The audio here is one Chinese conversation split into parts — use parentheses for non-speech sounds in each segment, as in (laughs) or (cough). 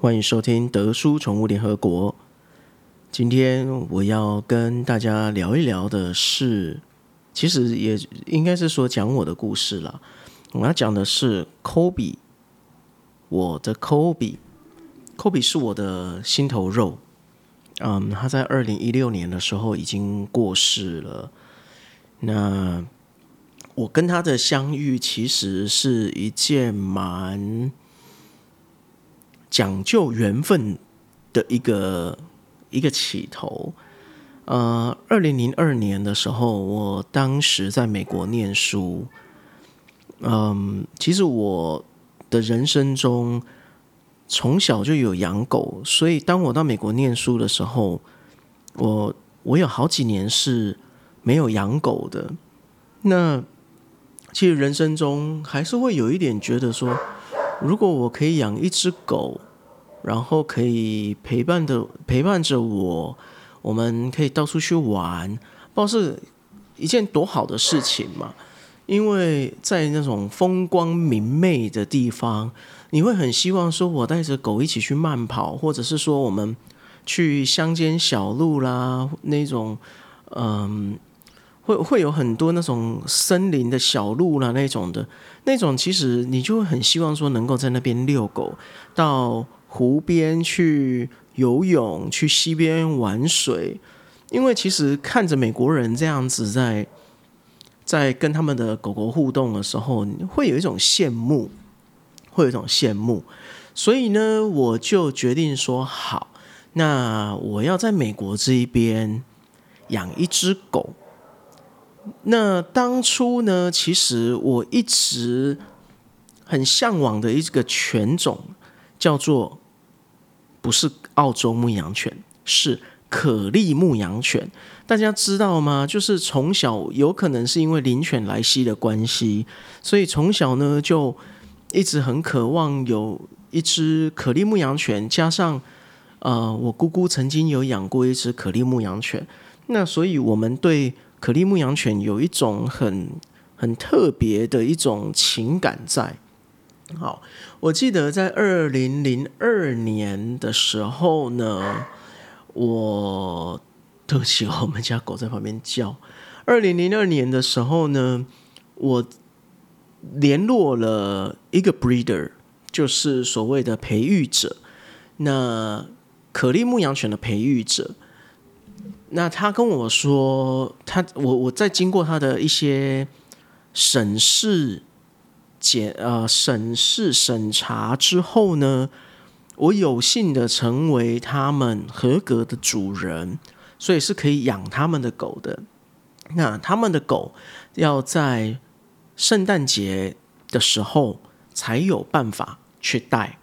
欢迎收听德叔宠物联合国。今天我要跟大家聊一聊的是，其实也应该是说讲我的故事了。我要讲的是 Kobe，我的 Kobe，Kobe 是我的心头肉。嗯，他在二零一六年的时候已经过世了。那我跟他的相遇，其实是一件蛮讲究缘分的一个。一个起头，呃，二零零二年的时候，我当时在美国念书，嗯，其实我的人生中从小就有养狗，所以当我到美国念书的时候，我我有好几年是没有养狗的。那其实人生中还是会有一点觉得说，如果我可以养一只狗。然后可以陪伴的陪伴着我，我们可以到处去玩，不知道是一件多好的事情嘛？因为在那种风光明媚的地方，你会很希望说，我带着狗一起去慢跑，或者是说我们去乡间小路啦，那种嗯，会会有很多那种森林的小路啦，那种的，那种其实你就很希望说，能够在那边遛狗到。湖边去游泳，去溪边玩水，因为其实看着美国人这样子在在跟他们的狗狗互动的时候，会有一种羡慕，会有一种羡慕。所以呢，我就决定说好，那我要在美国这一边养一只狗。那当初呢，其实我一直很向往的一个犬种。叫做不是澳洲牧羊犬，是可利牧羊犬。大家知道吗？就是从小有可能是因为灵犬莱西的关系，所以从小呢就一直很渴望有一只可利牧羊犬。加上呃，我姑姑曾经有养过一只可利牧羊犬，那所以我们对可利牧羊犬有一种很很特别的一种情感在。好，我记得在二零零二年的时候呢，我对不起，我们家狗在旁边叫。二零零二年的时候呢，我联络了一个 breeder，就是所谓的培育者，那可利牧羊犬的培育者。那他跟我说，他我我在经过他的一些审视。检呃审视审查之后呢，我有幸的成为他们合格的主人，所以是可以养他们的狗的。那他们的狗要在圣诞节的时候才有办法去带。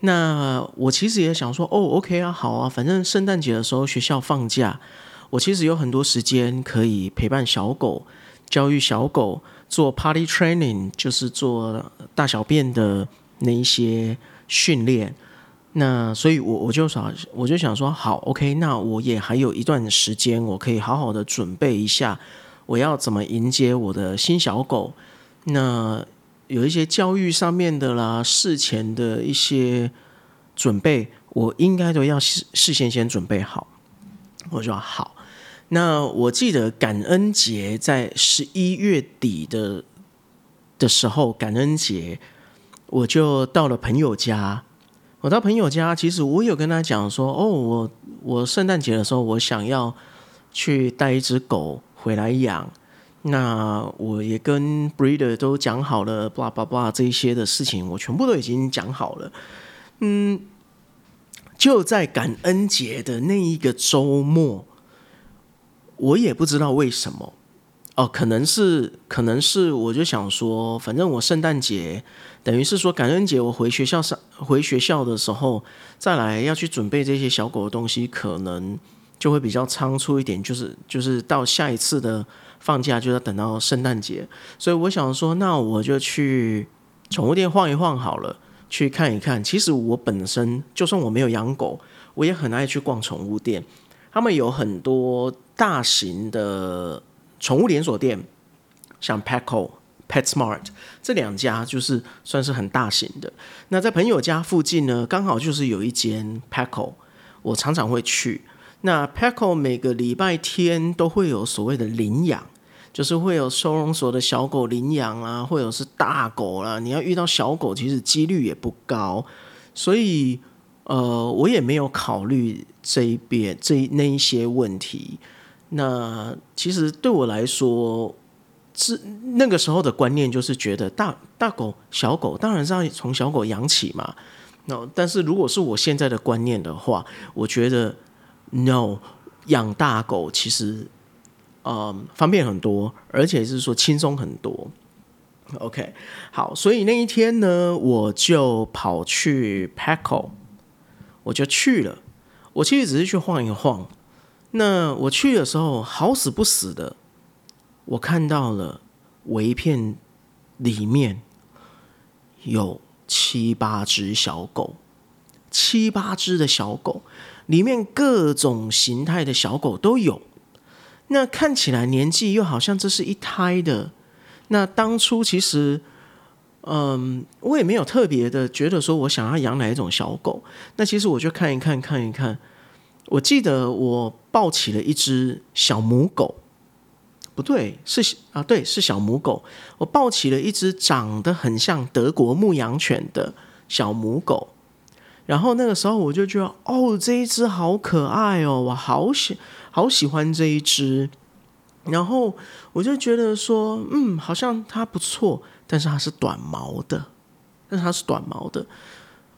那我其实也想说，哦，OK 啊，好啊，反正圣诞节的时候学校放假，我其实有很多时间可以陪伴小狗，教育小狗。做 party training 就是做大小便的那一些训练，那所以，我我就想，我就想说，好，OK，那我也还有一段时间，我可以好好的准备一下，我要怎么迎接我的新小狗。那有一些教育上面的啦，事前的一些准备，我应该都要事事先先准备好。我说好。那我记得感恩节在十一月底的的时候，感恩节我就到了朋友家。我到朋友家，其实我有跟他讲说，哦，我我圣诞节的时候，我想要去带一只狗回来养。那我也跟 breeder 都讲好了，blah blah blah 这一些的事情，我全部都已经讲好了。嗯，就在感恩节的那一个周末。我也不知道为什么，哦，可能是，可能是，我就想说，反正我圣诞节，等于是说感恩节，我回学校上，回学校的时候，再来要去准备这些小狗的东西，可能就会比较仓促一点，就是就是到下一次的放假就要等到圣诞节，所以我想说，那我就去宠物店晃一晃好了，去看一看。其实我本身就算我没有养狗，我也很爱去逛宠物店。他们有很多大型的宠物连锁店，像 Petco、PetSmart 这两家就是算是很大型的。那在朋友家附近呢，刚好就是有一间 Petco，我常常会去。那 PECO 每个礼拜天都会有所谓的领养，就是会有收容所的小狗领养啊，或者是大狗啦。你要遇到小狗，其实几率也不高，所以呃，我也没有考虑这一边这那一些问题。那其实对我来说，是那个时候的观念就是觉得大大狗、小狗当然是要从小狗养起嘛。那但是如果是我现在的观念的话，我觉得。No，养大狗其实，嗯，方便很多，而且是说轻松很多。OK，好，所以那一天呢，我就跑去 PECO，我就去了。我其实只是去晃一晃。那我去的时候，好死不死的，我看到了围片里面有七八只小狗，七八只的小狗。里面各种形态的小狗都有，那看起来年纪又好像这是一胎的。那当初其实，嗯，我也没有特别的觉得说我想要养哪一种小狗。那其实我就看一看看一看，我记得我抱起了一只小母狗，不对，是啊，对，是小母狗。我抱起了一只长得很像德国牧羊犬的小母狗。然后那个时候我就觉得，哦，这一只好可爱哦，我好喜好喜欢这一只。然后我就觉得说，嗯，好像它不错，但是它是短毛的，但是它是短毛的。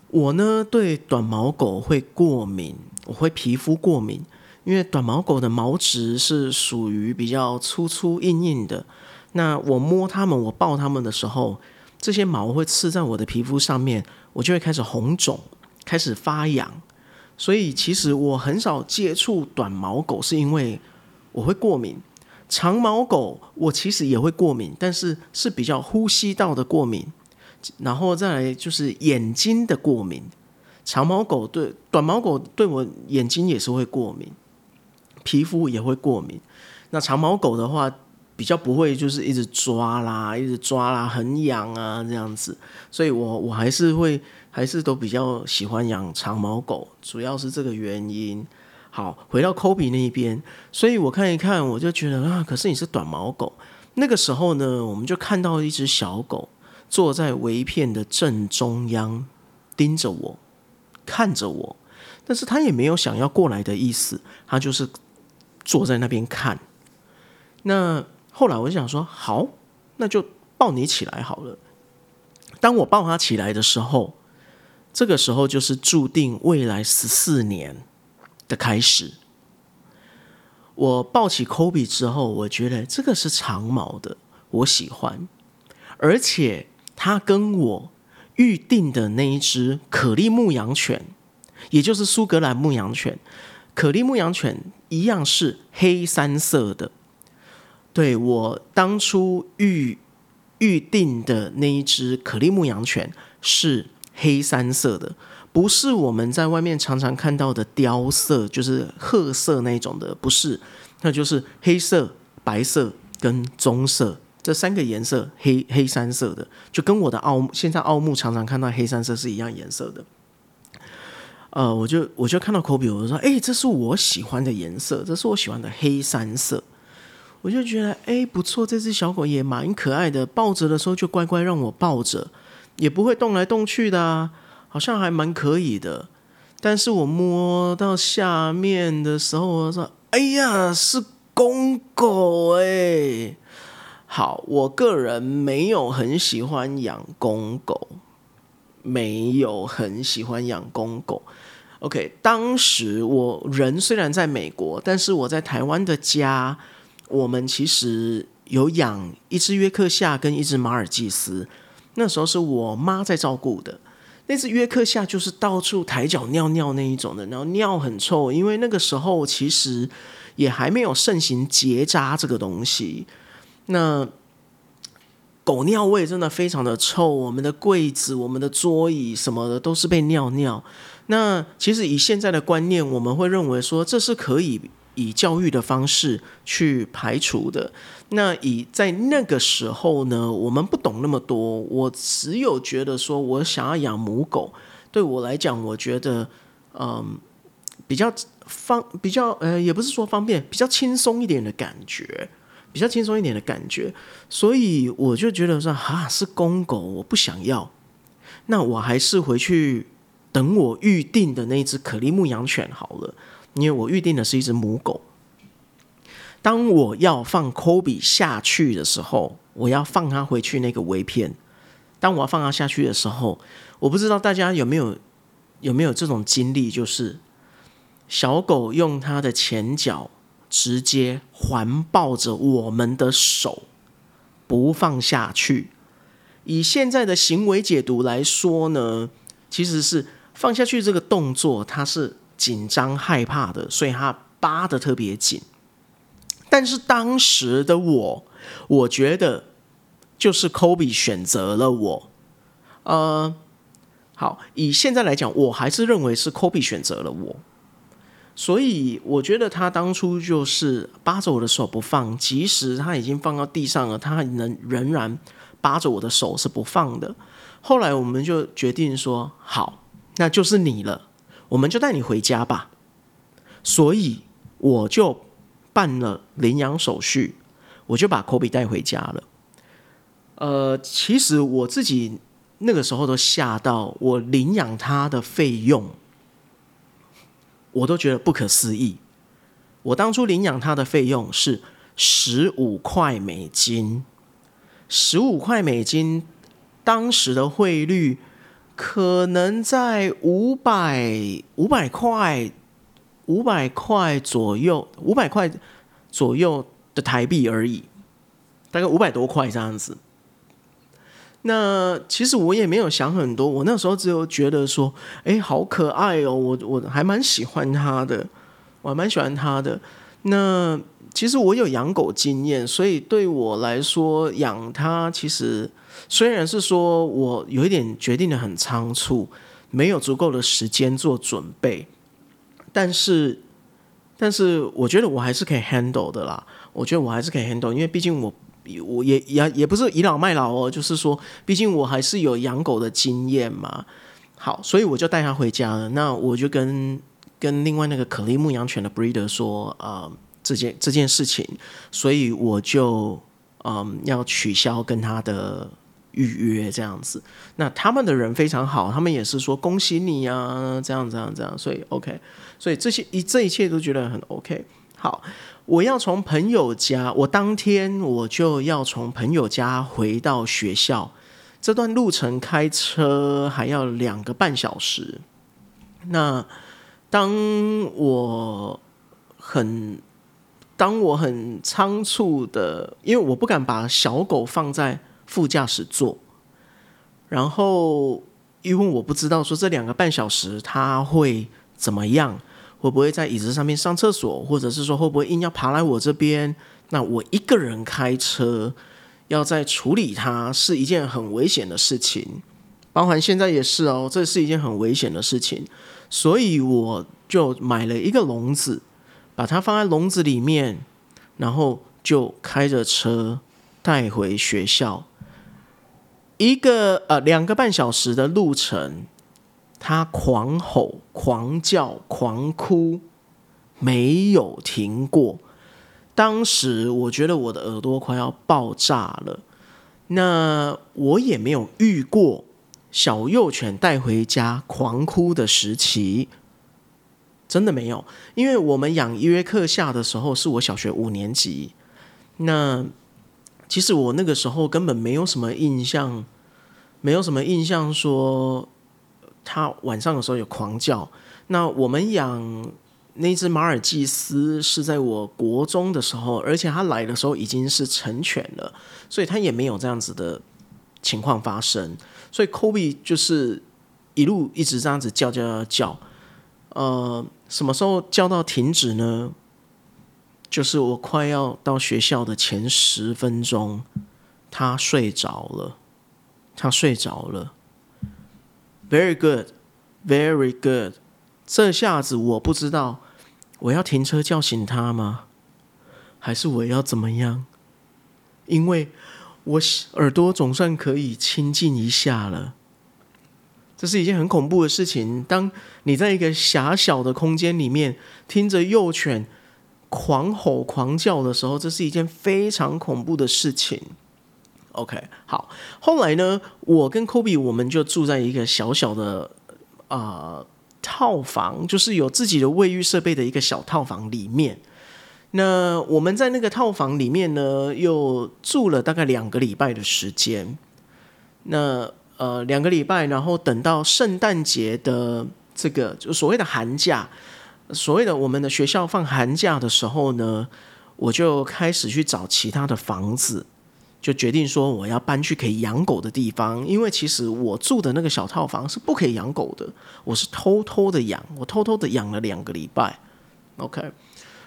我呢对短毛狗会过敏，我会皮肤过敏，因为短毛狗的毛质是属于比较粗粗硬硬的。那我摸它们，我抱它们的时候，这些毛会刺在我的皮肤上面，我就会开始红肿。开始发痒，所以其实我很少接触短毛狗，是因为我会过敏。长毛狗我其实也会过敏，但是是比较呼吸道的过敏，然后再来就是眼睛的过敏。长毛狗对短毛狗对我眼睛也是会过敏，皮肤也会过敏。那长毛狗的话比较不会就是一直抓啦，一直抓啦，很痒啊这样子，所以我我还是会。还是都比较喜欢养长毛狗，主要是这个原因。好，回到科比那一边，所以我看一看，我就觉得啊，可是你是短毛狗。那个时候呢，我们就看到一只小狗坐在围片的正中央，盯着我，看着我，但是他也没有想要过来的意思，他就是坐在那边看。那后来我就想说，好，那就抱你起来好了。当我抱他起来的时候。这个时候就是注定未来十四年的开始。我抱起 Kobe 之后，我觉得这个是长毛的，我喜欢，而且它跟我预定的那一只可利牧羊犬，也就是苏格兰牧羊犬，可利牧羊犬一样是黑三色的。对我当初预预定的那一只可利牧羊犬是。黑三色的，不是我们在外面常常看到的雕色，就是褐色那种的，不是，那就是黑色、白色跟棕色这三个颜色，黑黑三色的，就跟我的奥现在奥木常常看到黑三色是一样颜色的。呃，我就我就看到科比，我就说，哎，这是我喜欢的颜色，这是我喜欢的黑三色，我就觉得，哎，不错，这只小狗也蛮可爱的，抱着的时候就乖乖让我抱着。也不会动来动去的啊，好像还蛮可以的。但是我摸到下面的时候，我说：“哎呀，是公狗哎！”好，我个人没有很喜欢养公狗，没有很喜欢养公狗。OK，当时我人虽然在美国，但是我在台湾的家，我们其实有养一只约克夏跟一只马尔济斯。那时候是我妈在照顾的，那只约克夏就是到处抬脚尿尿那一种的，然后尿很臭，因为那个时候其实也还没有盛行结扎这个东西。那狗尿味真的非常的臭，我们的柜子、我们的桌椅什么的都是被尿尿。那其实以现在的观念，我们会认为说这是可以以教育的方式去排除的。那以在那个时候呢，我们不懂那么多，我只有觉得说我想要养母狗，对我来讲，我觉得嗯比较方比较呃也不是说方便，比较轻松一点的感觉，比较轻松一点的感觉，所以我就觉得说哈是公狗，我不想要，那我还是回去等我预定的那只可利牧羊犬好了，因为我预定的是一只母狗。当我要放科比下去的时候，我要放它回去那个围片。当我要放它下去的时候，我不知道大家有没有有没有这种经历，就是小狗用它的前脚直接环抱着我们的手，不放下去。以现在的行为解读来说呢，其实是放下去这个动作，它是紧张害怕的，所以他扒的特别紧。但是当时的我，我觉得就是 Kobe 选择了我。呃，好，以现在来讲，我还是认为是 Kobe 选择了我。所以我觉得他当初就是扒着我的手不放，即使他已经放到地上了，他能仍然扒着我的手是不放的。后来我们就决定说，好，那就是你了，我们就带你回家吧。所以我就。办了领养手续，我就把科比带回家了。呃，其实我自己那个时候都吓到，我领养他的费用，我都觉得不可思议。我当初领养他的费用是十五块美金，十五块美金，当时的汇率可能在五百五百块。五百块左右，五百块左右的台币而已，大概五百多块这样子。那其实我也没有想很多，我那时候只有觉得说，哎，好可爱哦，我我还蛮喜欢它的，我还蛮喜欢它的。那其实我有养狗经验，所以对我来说养它，其实虽然是说我有一点决定的很仓促，没有足够的时间做准备。但是，但是我觉得我还是可以 handle 的啦。我觉得我还是可以 handle，因为毕竟我我也也也不是倚老卖老哦，就是说，毕竟我还是有养狗的经验嘛。好，所以我就带他回家了。那我就跟跟另外那个可利牧羊犬的 breeder 说，呃，这件这件事情，所以我就嗯要取消跟他的。预约这样子，那他们的人非常好，他们也是说恭喜你啊，这样这样这样，所以 OK，所以这些一这一切都觉得很 OK。好，我要从朋友家，我当天我就要从朋友家回到学校，这段路程开车还要两个半小时。那当我很当我很仓促的，因为我不敢把小狗放在。副驾驶座，然后因为我不知道说这两个半小时他会怎么样，会不会在椅子上面上厕所，或者是说会不会硬要爬来我这边？那我一个人开车要在处理它是一件很危险的事情，包含现在也是哦，这是一件很危险的事情，所以我就买了一个笼子，把它放在笼子里面，然后就开着车带回学校。一个呃两个半小时的路程，他狂吼、狂叫、狂哭，没有停过。当时我觉得我的耳朵快要爆炸了。那我也没有遇过小幼犬带回家狂哭的时期，真的没有。因为我们养约克夏的时候，是我小学五年级。那其实我那个时候根本没有什么印象。没有什么印象说他晚上的时候有狂叫。那我们养那只马尔济斯是在我国中的时候，而且他来的时候已经是成犬了，所以他也没有这样子的情况发生。所以 Kobe 就是一路一直这样子叫叫叫叫。呃，什么时候叫到停止呢？就是我快要到学校的前十分钟，他睡着了。他睡着了，very good，very good。这下子我不知道我要停车叫醒他吗？还是我要怎么样？因为我耳朵总算可以清静一下了。这是一件很恐怖的事情。当你在一个狭小的空间里面听着幼犬狂吼狂叫的时候，这是一件非常恐怖的事情。OK，好。后来呢，我跟 Kobe 我们就住在一个小小的啊套房，就是有自己的卫浴设备的一个小套房里面。那我们在那个套房里面呢，又住了大概两个礼拜的时间。那呃，两个礼拜，然后等到圣诞节的这个就所谓的寒假，所谓的我们的学校放寒假的时候呢，我就开始去找其他的房子，就决定说我要搬去可以养狗的地方。因为其实我住的那个小套房是不可以养狗的，我是偷偷的养，我偷偷的养了两个礼拜。OK。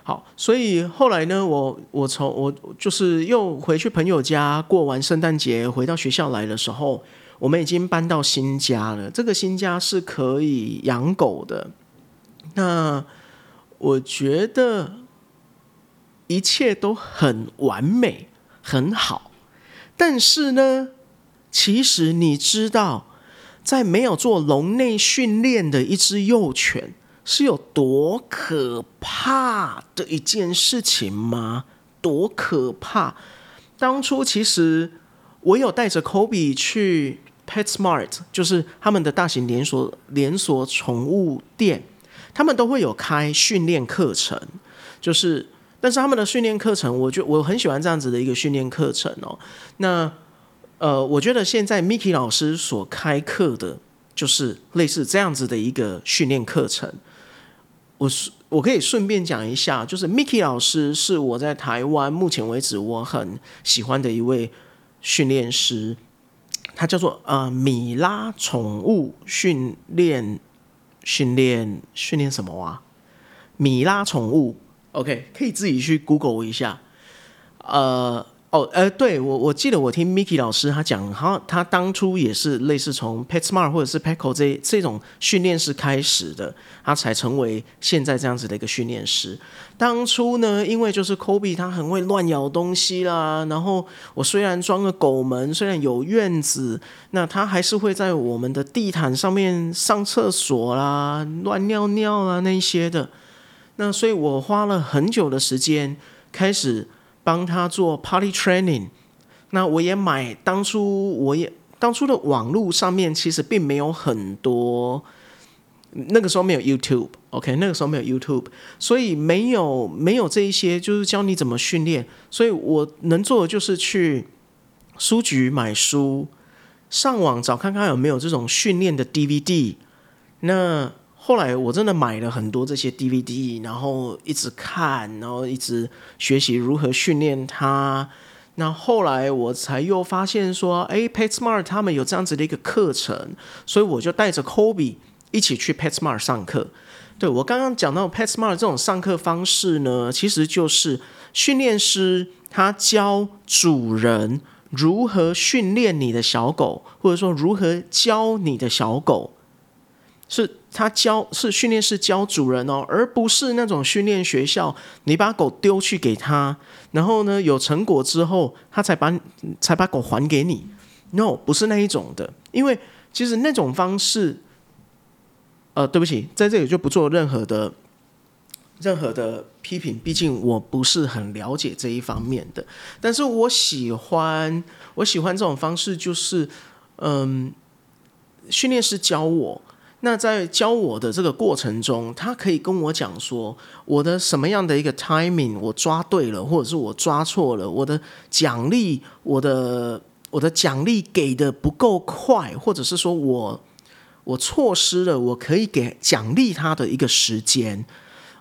好，所以后来呢，我我从我就是又回去朋友家过完圣诞节，回到学校来的时候，我们已经搬到新家了。这个新家是可以养狗的。那我觉得一切都很完美，很好。但是呢，其实你知道，在没有做笼内训练的一只幼犬。是有多可怕的一件事情吗？多可怕！当初其实我有带着 Kobe 去 PetSmart，就是他们的大型连锁连锁宠物店，他们都会有开训练课程。就是，但是他们的训练课程，我觉我很喜欢这样子的一个训练课程哦。那呃，我觉得现在 Mickey 老师所开课的，就是类似这样子的一个训练课程。我是我可以顺便讲一下，就是 Mickey 老师是我在台湾目前为止我很喜欢的一位训练师，他叫做呃米拉宠物训练训练训练什么啊？米拉宠物，OK，可以自己去 Google 一下，呃。哦，呃，对我我记得我听 Mickey 老师他讲，他他当初也是类似从 PetSmart 或者是 Petco 这这种训练师开始的，他才成为现在这样子的一个训练师。当初呢，因为就是 Kobe 他很会乱咬东西啦，然后我虽然装了狗门，虽然有院子，那他还是会在我们的地毯上面上厕所啦、乱尿尿啊那些的。那所以我花了很久的时间开始。帮他做 party training，那我也买。当初我也当初的网络上面其实并没有很多，那个时候没有 YouTube，OK，那个时候没有 YouTube，所以没有没有这一些就是教你怎么训练。所以我能做的就是去书局买书，上网找看看有没有这种训练的 DVD。那后来我真的买了很多这些 DVD，然后一直看，然后一直学习如何训练它。那后来我才又发现说，哎，PetSmart 他们有这样子的一个课程，所以我就带着 Kobe 一起去 PetSmart 上课。对我刚刚讲到 PetSmart 这种上课方式呢，其实就是训练师他教主人如何训练你的小狗，或者说如何教你的小狗。是他教是训练师教主人哦，而不是那种训练学校，你把狗丢去给他，然后呢有成果之后，他才把才把狗还给你。No，不是那一种的，因为其实那种方式，呃，对不起，在这里就不做任何的任何的批评，毕竟我不是很了解这一方面的。但是我喜欢我喜欢这种方式，就是嗯，训练师教我。那在教我的这个过程中，他可以跟我讲说，我的什么样的一个 timing 我抓对了，或者是我抓错了，我的奖励，我的我的奖励给的不够快，或者是说我我错失了我可以给奖励他的一个时间。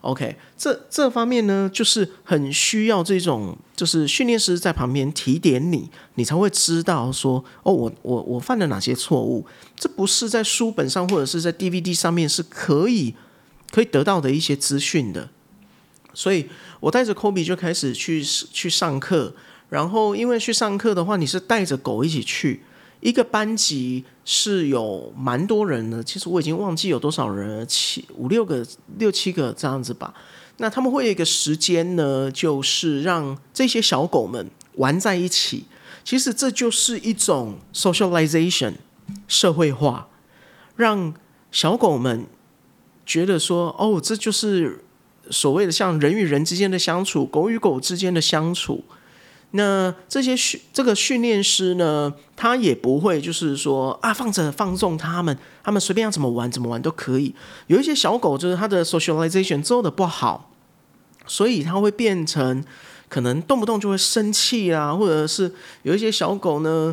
OK，这这方面呢，就是很需要这种，就是训练师在旁边提点你，你才会知道说，哦，我我我犯了哪些错误，这不是在书本上或者是在 DVD 上面是可以可以得到的一些资讯的。所以我带着 Kobe 就开始去去上课，然后因为去上课的话，你是带着狗一起去。一个班级是有蛮多人的，其实我已经忘记有多少人了，七五六个、六七个这样子吧。那他们会有一个时间呢，就是让这些小狗们玩在一起。其实这就是一种 socialization，社会化，让小狗们觉得说，哦，这就是所谓的像人与人之间的相处，狗与狗之间的相处。那这些训这个训练师呢，他也不会就是说啊，放着放纵他们，他们随便要怎么玩怎么玩都可以。有一些小狗就是它的 socialization 做的不好，所以它会变成。可能动不动就会生气啊，或者是有一些小狗呢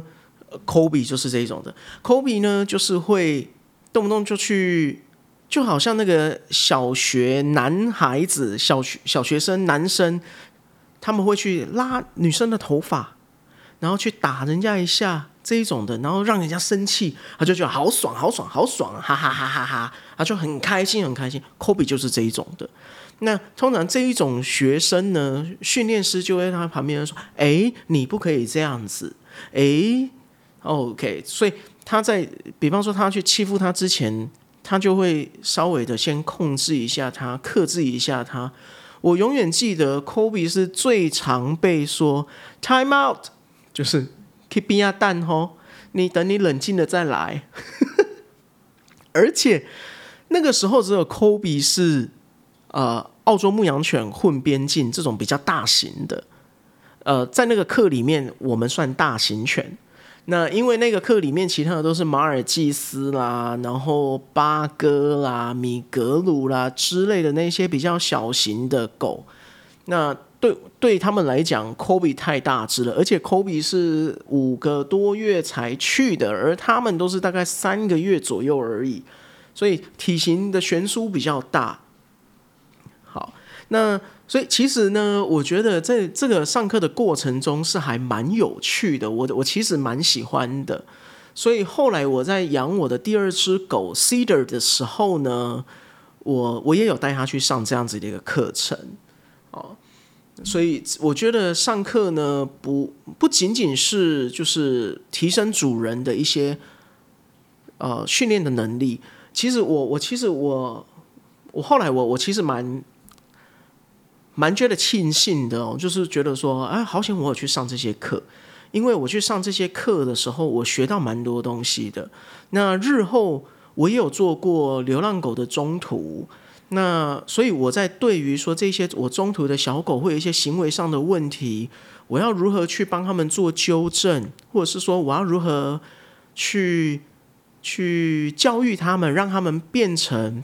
，Kobe 就是这种的。Kobe 呢，就是会动不动就去，就好像那个小学男孩子、小学小学生男生，他们会去拉女生的头发，然后去打人家一下这一种的，然后让人家生气，他就觉得好爽、好爽、好爽，哈哈哈哈哈，他就很开心、很开心。Kobe 就是这一种的。那通常这一种学生呢，训练师就在他旁边说：“哎，你不可以这样子。”哎，OK，所以他在比方说他去欺负他之前，他就会稍微的先控制一下他，克制一下他。我永远记得，Kobe 是最常被说 “time out”，就是 “keep 边啊蛋吼”，你等你冷静了再来。(laughs) 而且那个时候只有 Kobe 是呃。澳洲牧羊犬混边境这种比较大型的，呃，在那个课里面，我们算大型犬。那因为那个课里面，其他的都是马尔济斯啦，然后巴哥啦、米格鲁啦之类的那些比较小型的狗。那对对他们来讲，Kobe 太大只了，而且 Kobe 是五个多月才去的，而他们都是大概三个月左右而已，所以体型的悬殊比较大。好那所以其实呢，我觉得在这个上课的过程中是还蛮有趣的，我我其实蛮喜欢的。所以后来我在养我的第二只狗 Cedar 的时候呢，我我也有带它去上这样子的一个课程哦。所以我觉得上课呢，不不仅仅是就是提升主人的一些呃训练的能力，其实我我其实我我后来我我其实蛮。蛮觉得庆幸的哦，就是觉得说，哎，好险我有去上这些课，因为我去上这些课的时候，我学到蛮多东西的。那日后我也有做过流浪狗的中途，那所以我在对于说这些我中途的小狗会有一些行为上的问题，我要如何去帮他们做纠正，或者是说我要如何去去教育他们，让他们变成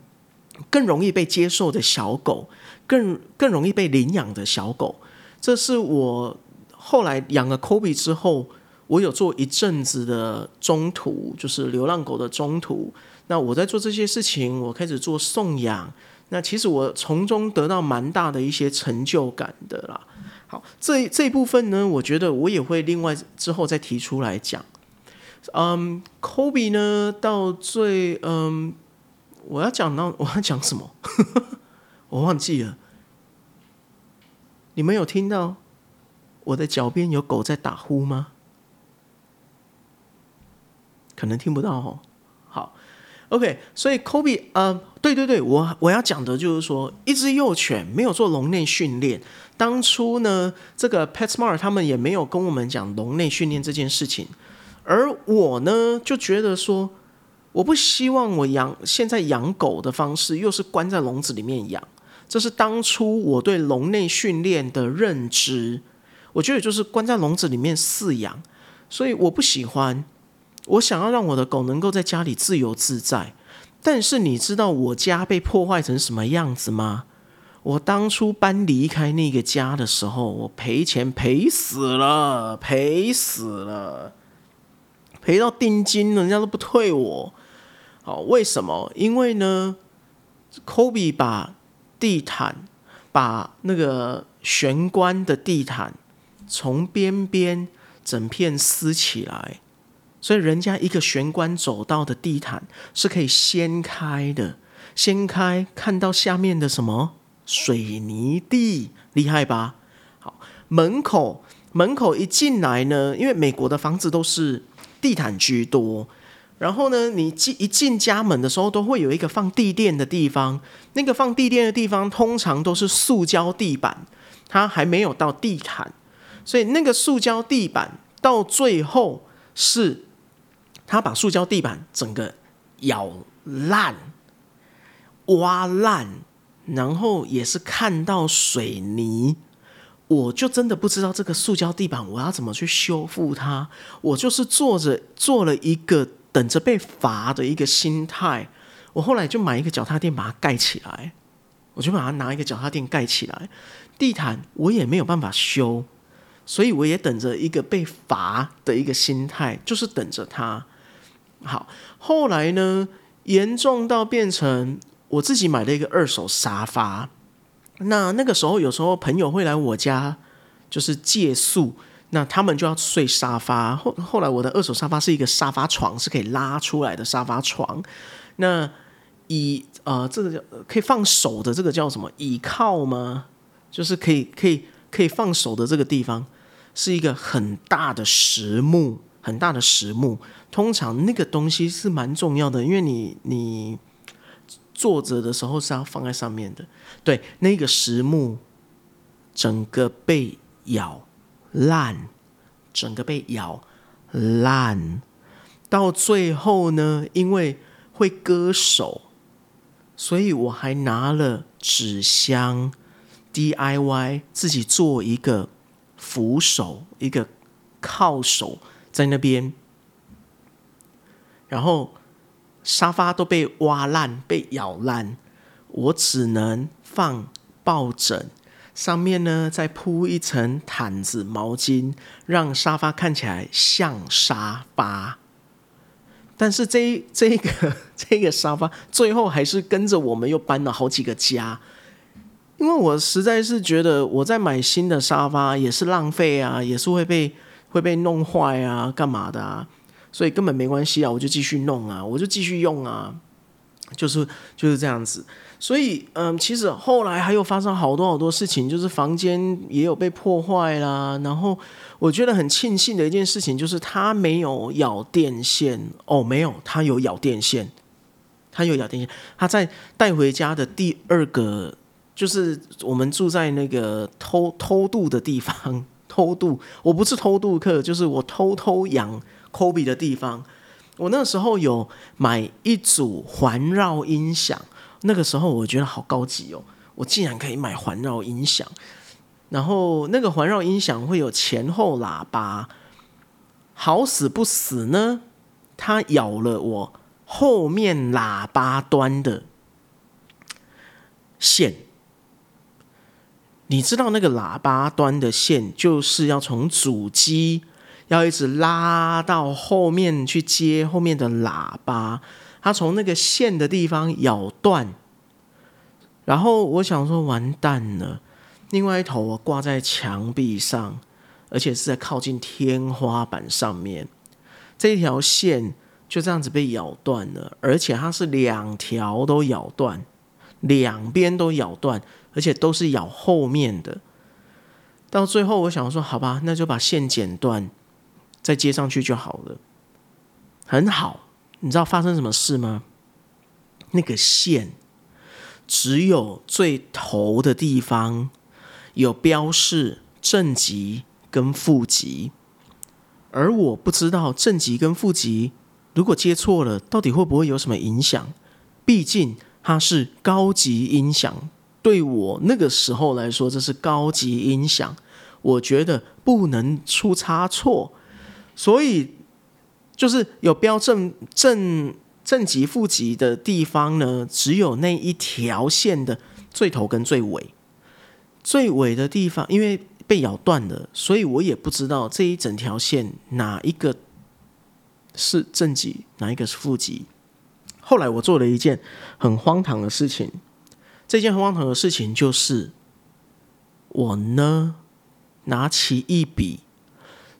更容易被接受的小狗。更更容易被领养的小狗，这是我后来养了 Kobe 之后，我有做一阵子的中途，就是流浪狗的中途。那我在做这些事情，我开始做送养。那其实我从中得到蛮大的一些成就感的啦。好，这这一部分呢，我觉得我也会另外之后再提出来讲。嗯，Kobe 呢，到最嗯，我要讲到 (laughs) 我要讲什么？我忘记了，你们有听到我的脚边有狗在打呼吗？可能听不到哦。好，OK，所以 Kobe，呃，对对对，我我要讲的就是说，一只幼犬没有做笼内训练，当初呢，这个 PetSmart 他们也没有跟我们讲笼内训练这件事情，而我呢，就觉得说，我不希望我养现在养狗的方式又是关在笼子里面养。这是当初我对笼内训练的认知，我觉得就是关在笼子里面饲养，所以我不喜欢。我想要让我的狗能够在家里自由自在，但是你知道我家被破坏成什么样子吗？我当初搬离开那个家的时候，我赔钱赔死了，赔死了，赔到定金，人家都不退我。好，为什么？因为呢，Kobe 把地毯把那个玄关的地毯从边边整片撕起来，所以人家一个玄关走道的地毯是可以掀开的，掀开看到下面的什么水泥地，厉害吧？好，门口门口一进来呢，因为美国的房子都是地毯居多。然后呢，你进一进家门的时候，都会有一个放地垫的地方。那个放地垫的地方，通常都是塑胶地板，它还没有到地毯。所以那个塑胶地板到最后是，他把塑胶地板整个咬烂、挖烂，然后也是看到水泥。我就真的不知道这个塑胶地板我要怎么去修复它。我就是坐着做了一个。等着被罚的一个心态，我后来就买一个脚踏垫把它盖起来，我就把它拿一个脚踏垫盖起来。地毯我也没有办法修，所以我也等着一个被罚的一个心态，就是等着它。好，后来呢，严重到变成我自己买了一个二手沙发。那那个时候，有时候朋友会来我家，就是借宿。那他们就要睡沙发。后后来，我的二手沙发是一个沙发床，是可以拉出来的沙发床。那以呃，这个叫可以放手的，这个叫什么？倚靠吗？就是可以可以可以放手的这个地方，是一个很大的实木，很大的实木。通常那个东西是蛮重要的，因为你你坐着的时候是要放在上面的。对，那个实木整个被咬。烂，整个被咬烂，到最后呢，因为会割手，所以我还拿了纸箱 DIY 自己做一个扶手，一个靠手在那边，然后沙发都被挖烂、被咬烂，我只能放抱枕。上面呢，再铺一层毯子、毛巾，让沙发看起来像沙发。但是这这个 (laughs) 这个沙发最后还是跟着我们又搬了好几个家，因为我实在是觉得我在买新的沙发也是浪费啊，也是会被会被弄坏啊，干嘛的啊？所以根本没关系啊，我就继续弄啊，我就继续用啊，就是就是这样子。所以，嗯，其实后来还有发生好多好多事情，就是房间也有被破坏啦。然后我觉得很庆幸的一件事情，就是他没有咬电线哦，没有，他有咬电线，他有咬电线。他在带回家的第二个，就是我们住在那个偷偷渡的地方，偷渡。我不是偷渡客，就是我偷偷养 Kobe 的地方。我那时候有买一组环绕音响。那个时候我觉得好高级哦，我竟然可以买环绕音响，然后那个环绕音响会有前后喇叭，好死不死呢，它咬了我后面喇叭端的线。你知道那个喇叭端的线就是要从主机要一直拉到后面去接后面的喇叭。他从那个线的地方咬断，然后我想说完蛋了。另外一头我挂在墙壁上，而且是在靠近天花板上面。这一条线就这样子被咬断了，而且它是两条都咬断，两边都咬断，而且都是咬后面的。到最后我想说，好吧，那就把线剪断，再接上去就好了，很好。你知道发生什么事吗？那个线只有最头的地方有标示正极跟负极，而我不知道正极跟负极如果接错了，到底会不会有什么影响？毕竟它是高级音响，对我那个时候来说，这是高级音响，我觉得不能出差错，所以。就是有标正正正极负极的地方呢，只有那一条线的最头跟最尾，最尾的地方因为被咬断了，所以我也不知道这一整条线哪一个是正极，哪一个是负极。后来我做了一件很荒唐的事情，这件很荒唐的事情就是我呢拿起一笔，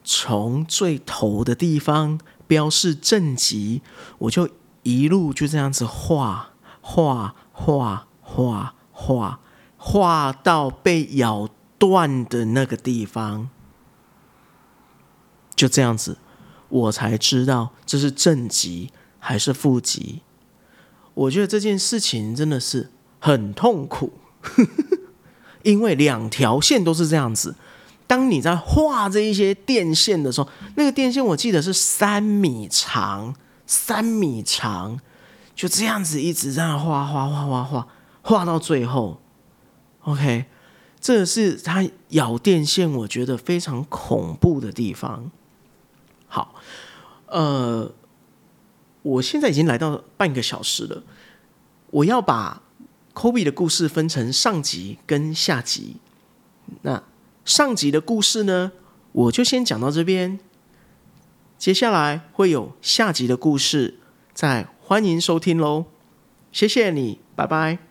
从最头的地方。标示正极，我就一路就这样子画画画画画画到被咬断的那个地方，就这样子我才知道这是正极还是负极。我觉得这件事情真的是很痛苦，(laughs) 因为两条线都是这样子。当你在画这一些电线的时候，那个电线我记得是三米长，三米长，就这样子一直在那画画画画画，画到最后，OK，这是它咬电线，我觉得非常恐怖的地方。好，呃，我现在已经来到半个小时了，我要把 Kobe 的故事分成上集跟下集，那。上集的故事呢，我就先讲到这边。接下来会有下集的故事，再欢迎收听喽。谢谢你，拜拜。